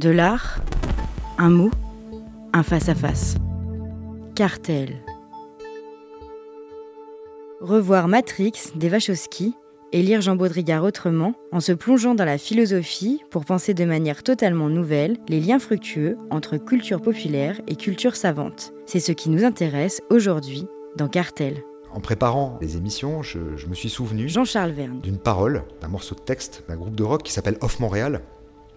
De l'art, un mot, un face-à-face. Cartel. Revoir Matrix des Wachowski et lire Jean Baudrillard autrement en se plongeant dans la philosophie pour penser de manière totalement nouvelle les liens fructueux entre culture populaire et culture savante. C'est ce qui nous intéresse aujourd'hui dans Cartel. En préparant les émissions, je, me suis souvenu Jean-Charles Verne d'une parole, d'un morceau de texte d'un groupe de rock qui s'appelle Off Montréal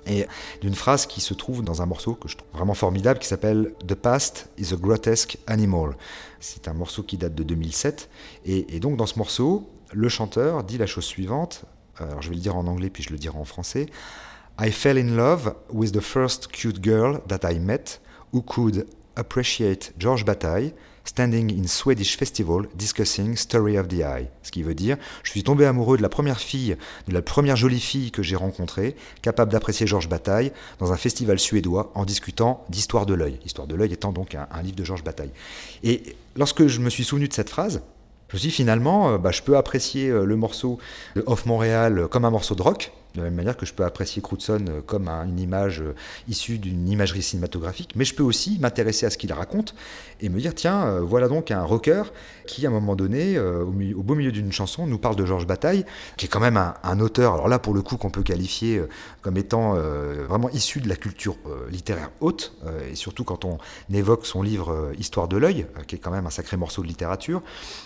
et d'une phrase qui se trouve dans un morceau que je trouve vraiment formidable qui s'appelle The Past is a Grotesque Animal. C'est un morceau qui date de 2007 et, donc dans ce morceau, le chanteur dit la chose suivante, alors je vais le dire en anglais puis je le dirai en français. I fell in love with the first cute girl that I met who could appreciate George Bataille Standing in Swedish Festival Discussing Story of the Eye. Ce qui veut dire, je suis tombé amoureux de la première fille, de la première jolie fille que j'ai rencontrée, capable d'apprécier Georges Bataille, dans un festival suédois en discutant d'Histoire de l'œil. Histoire de l'œil étant donc un, livre de Georges Bataille. Et lorsque je me suis souvenu de cette phrase, je me suis dit finalement, euh, bah, je peux apprécier euh, le morceau de Off Montréal comme un morceau de rock, de la même manière que je peux apprécier Crutzen euh, comme une image euh, issue d'une imagerie cinématographique, mais je peux aussi m'intéresser à ce qu'il raconte et me dire tiens, euh, voilà donc un rocker qui, à un moment donné, au, beau milieu d'une chanson, nous parle de Georges Bataille, qui est quand même un, auteur, alors là pour le coup qu'on peut qualifier comme étant vraiment issu de la culture littéraire haute, et surtout quand on évoque son livre Histoire de l'œil, qui est quand même un sacré morceau de littérature.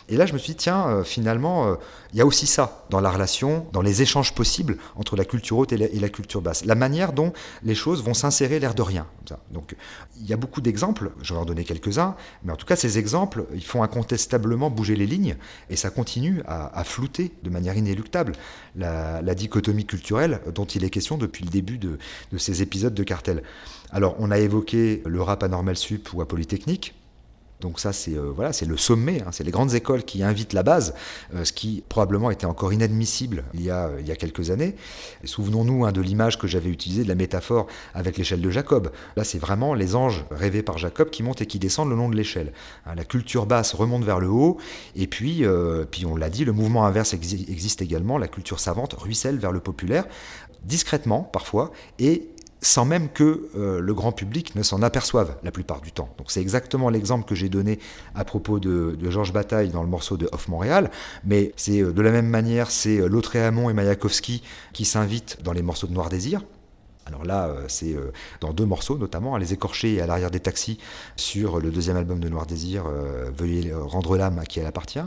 Et là je me suis dit tiens, finalement, il y a aussi ça dans la relation, dans les échanges possibles entre la culture haute et la, culture basse. La manière dont les choses vont s'insérer l'air de rien. Donc il y a beaucoup d'exemples, je vais en donner quelques-uns, mais en tout cas ces exemples, ils font incontestablement bouger les lignes et ça continue à, flouter de manière inéluctable la, dichotomie culturelle dont il est question depuis le début de, de ces épisodes de cartel. Alors on a évoqué le rap à Normal Sup ou à Polytechnique, donc ça, c'est euh, voilà, c'est le sommet, hein. c'est les grandes écoles qui invitent la base, euh, ce qui probablement était encore inadmissible il y a, a quelques années. Souvenons-nous hein, de l'image que j'avais utilisée, de la métaphore avec l'échelle de Jacob. Là, c'est vraiment les anges rêvés par Jacob qui montent et qui descendent le long de l'échelle. Hein, la culture basse remonte vers le haut, et puis, euh, puis on l'a dit, le mouvement inverse existe également, la culture savante ruisselle vers le populaire, discrètement parfois, et sans même que euh, le grand public ne s'en aperçoive la plupart du temps. Donc c'est exactement l'exemple que j'ai donné à propos de, Georges Bataille dans le morceau de Off Montréal, mais c'est euh, de la même manière, c'est euh, Lautréamont et Mayakovsky qui s'invitent dans les morceaux de Noir Désir, alors là, euh, c'est euh, dans deux morceaux, notamment à Les Écorchés et à l'arrière des taxis, sur le deuxième album de Noir Désir, euh, Veuillez rendre l'âme à qui elle appartient.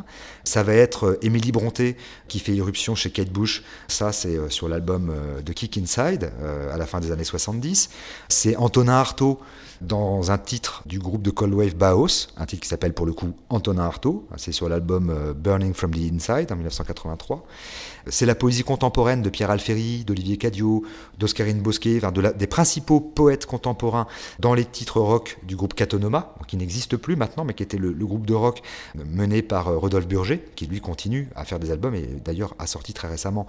Ça va être Émilie Bronté qui fait irruption chez Kate Bush. Ça, c'est sur l'album de Kick Inside, à la fin des années 70. C'est Antonin Artaud dans un titre du groupe de Cold Wave Baos, un titre qui s'appelle pour le coup Antonin Artaud. C'est sur l'album Burning from the Inside en 1983. C'est la poésie contemporaine de Pierre Alféry, d'Olivier Cadio, d'Oscarine Bosquet, des principaux poètes contemporains dans les titres rock du groupe Catonoma, qui n'existe plus maintenant, mais qui était le, groupe de rock mené par euh, Rodolphe Burger, qui lui continue à faire des albums et d'ailleurs a sorti très récemment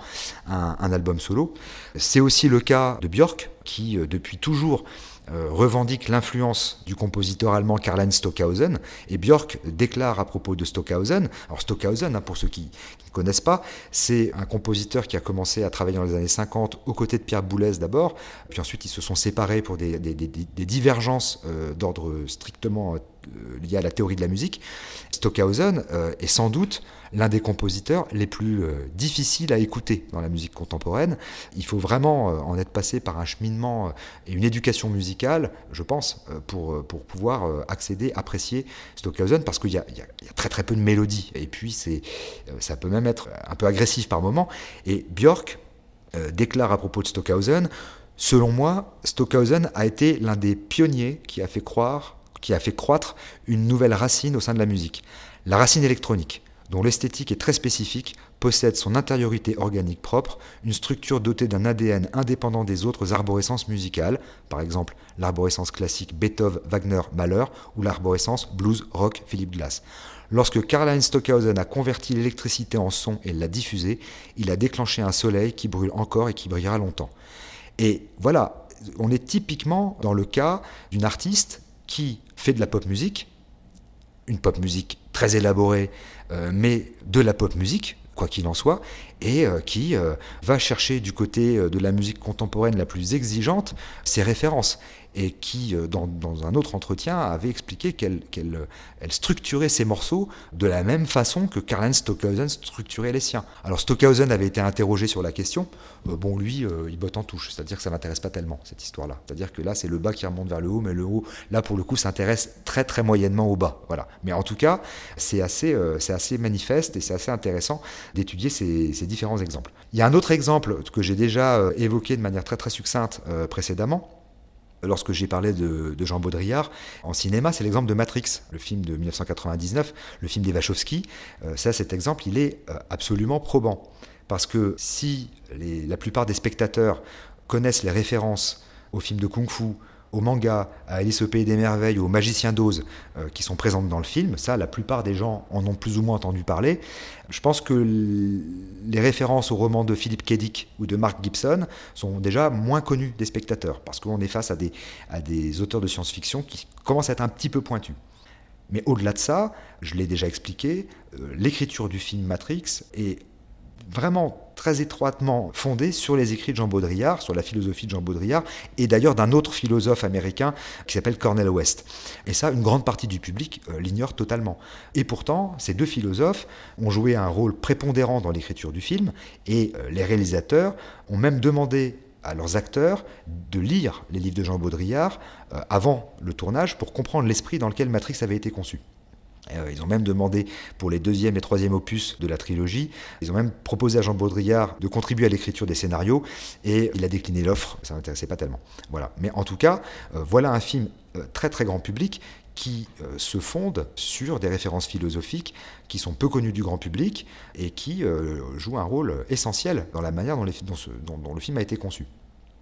un, un album solo. C'est aussi le cas de Björk, qui euh, depuis toujours euh, revendique l'influence du compositeur allemand Karl-Heinz Stockhausen, et Björk déclare à propos de Stockhausen, alors Stockhausen, hein, pour ceux qui, ne connaissent pas, c'est un compositeur qui a commencé à travailler dans les années 50 aux côtés de Pierre Boulez d'abord, puis ensuite ils se sont séparés pour des, divergences euh, d'ordre strictement euh, liées à la théorie de la musique. Stockhausen est sans doute l'un des compositeurs les plus euh, difficiles à écouter dans la musique contemporaine. Il faut vraiment euh, en être passé par un cheminement euh, et une éducation musicale, je pense, pour, pour pouvoir accéder, apprécier Stockhausen, parce qu'il y, y, a très très peu de mélodies. Et puis ça peut même être un peu agressif par moments. Et Björk déclare à propos de Stockhausen, selon moi, Stockhausen a été l'un des pionniers qui a fait croire qui a fait croître une nouvelle racine au sein de la musique, la racine électronique dont l'esthétique est très spécifique, possède son intériorité organique propre, une structure dotée d'un ADN indépendant des autres arborescences musicales, par exemple l'arborescence classique Beethoven, Wagner, Mahler ou l'arborescence blues, rock, Philip Glass. Lorsque Karl-Heinz Stockhausen a converti l'électricité en son et l'a diffusée, il a déclenché un soleil qui brûle encore et qui brillera longtemps. Et voilà, on est typiquement dans le cas d'une artiste qui fait de la pop musique, une pop musique très élaborée, euh, mais de la pop musique, quoi qu'il en soit, et qui va chercher du côté de la musique contemporaine la plus exigeante ses références et qui, euh, dans, un autre entretien, avait expliqué qu'elle elle structurait ses morceaux de la même façon que Karl Stockhausen structurait les siens. Alors Stockhausen avait été interrogé sur la question. Euh, bon, lui, euh, il botte en touche, c'est-à-dire que ça m'intéresse pas tellement cette histoire-là. C'est-à-dire que là, c'est le bas qui remonte vers le haut, mais le haut, là, pour le coup, s'intéresse très très moyennement au bas. Voilà. Mais en tout cas, c'est assez, c'est assez manifeste et c'est assez intéressant d'étudier ces, différents exemples. Il y a un autre exemple que j'ai déjà évoqué de manière très très succincte précédemment lorsque j'ai parlé de, Jean Baudrillard en cinéma, c'est l'exemple de Matrix, le film de 1999, le film des Wachowski. Euh, ça, cet exemple, il est euh, absolument probant. Parce que si la plupart des spectateurs connaissent les références au film de kung-fu, au manga, à Alice au Pays des Merveilles ou au Magicien d'Oz euh, qui sont présentes dans le film. Ça, la plupart des gens en ont plus ou moins entendu parler. Je pense que les références aux romans de Philip K. Dick ou de Mark Gibson sont déjà moins connues des spectateurs parce qu'on est face à des, à des auteurs de science-fiction qui commencent à être un petit peu pointus. Mais au-delà de ça, je l'ai déjà expliqué, euh, l'écriture du film Matrix est vraiment très étroitement fondé sur les écrits de Jean Baudrillard, sur la philosophie de Jean Baudrillard, et d'ailleurs d'un autre philosophe américain qui s'appelle Cornel West. Et ça, une grande partie du public euh, l'ignore totalement. Et pourtant, ces deux philosophes ont joué un rôle prépondérant dans l'écriture du film, et euh, les réalisateurs ont même demandé à leurs acteurs de lire les livres de Jean Baudrillard euh, avant le tournage pour comprendre l'esprit dans lequel Matrix avait été conçu. Euh, ils ont même demandé pour les deuxième et troisième opus de la trilogie, ils ont même proposé à Jean Baudrillard de contribuer à l'écriture des scénarios et il a décliné l'offre, ça n'intéressait pas tellement. Voilà. Mais en tout cas, euh, voilà un film euh, très très grand public qui se fonde sur des références philosophiques qui sont peu connues du grand public et qui jouent un rôle essentiel dans la manière dont le film a été conçu.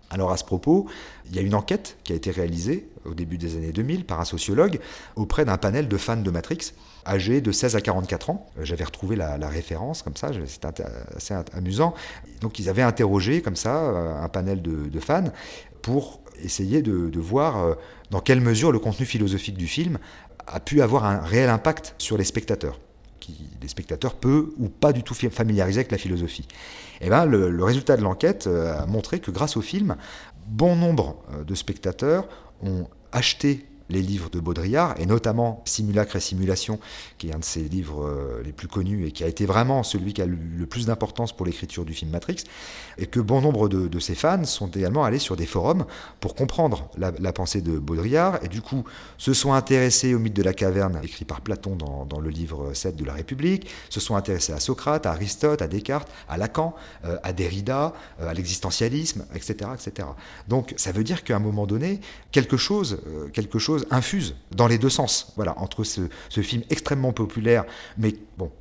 Alors à ce propos, il y a une enquête qui a été réalisée au début des années 2000 par un sociologue auprès d'un panel de fans de Matrix âgés de 16 à 44 ans. J'avais retrouvé la, référence comme ça, c'était assez amusant. Donc ils avaient interrogé comme ça euh, un panel de, fans pour essayer de, voir euh, dans quelle mesure le contenu philosophique du film a pu avoir un réel impact sur les spectateurs les spectateurs peu ou pas du tout familiarisés avec la philosophie. Et eh ben, le, résultat de l'enquête euh, a montré que grâce au film, bon nombre euh, de spectateurs ont acheté les livres de Baudrillard, et notamment Simulacre et Simulation, qui est un de ses livres euh, les plus connus et qui a été vraiment celui qui a le plus d'importance pour l'écriture du film Matrix, et que bon nombre de, ses fans sont également allés sur des forums pour comprendre la, pensée de Baudrillard, et du coup se sont intéressés au mythe de la caverne, écrit par Platon dans, le livre 7 de la République, se sont intéressés à Socrate, à Aristote, à Descartes, à Lacan, euh, à Derrida, euh, à l'existentialisme, etc., etc. Donc ça veut dire qu'à un moment donné, quelque chose, quelque chose infuse dans les deux sens. Voilà, entre ce, film extrêmement populaire, mais bon,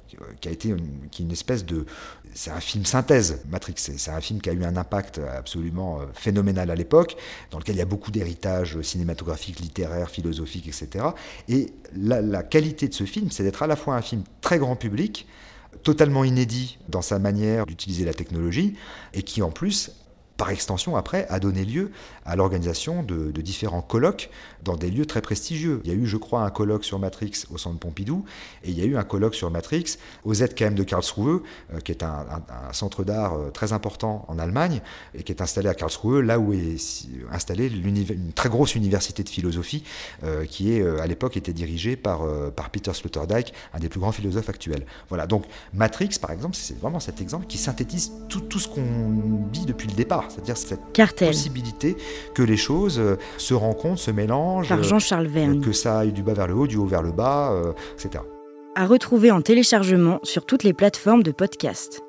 qui a été une, qui une espèce de. C'est un film synthèse, Matrix. C'est un film qui a eu un impact absolument euh, phénoménal à l'époque, dans lequel il y a beaucoup d'héritage cinématographique, littéraire, philosophique, etc. Et la qualité de ce film, c'est d'être à la fois un film très grand public, totalement inédit dans sa manière d'utiliser la technologie, et qui en plus par extension, après, a donné lieu à l'organisation de, différents colloques dans des lieux très prestigieux. Il y a eu, je crois, un colloque sur Matrix au Centre Pompidou, et il y a eu un colloque sur Matrix au ZKM de Karlsruhe, euh, qui est un, centre d'art euh, très important en Allemagne, et qui est installé à Karlsruhe, là où est installée une très grosse université de philosophie, euh, qui est, à l'époque était dirigée par, par Peter Sloterdijk, un des plus grands philosophes actuels. Voilà, donc Matrix, par exemple, c'est vraiment cet exemple qui synthétise tout, tout ce qu'on dit depuis le départ c'est-à-dire cette possibilité que les choses euh, se rencontrent, se mélangent, Par Jean-Charles euh, Verne. que ça aille du bas vers le haut, du haut vers le bas, euh, etc. À retrouver en téléchargement sur toutes les plateformes de podcast.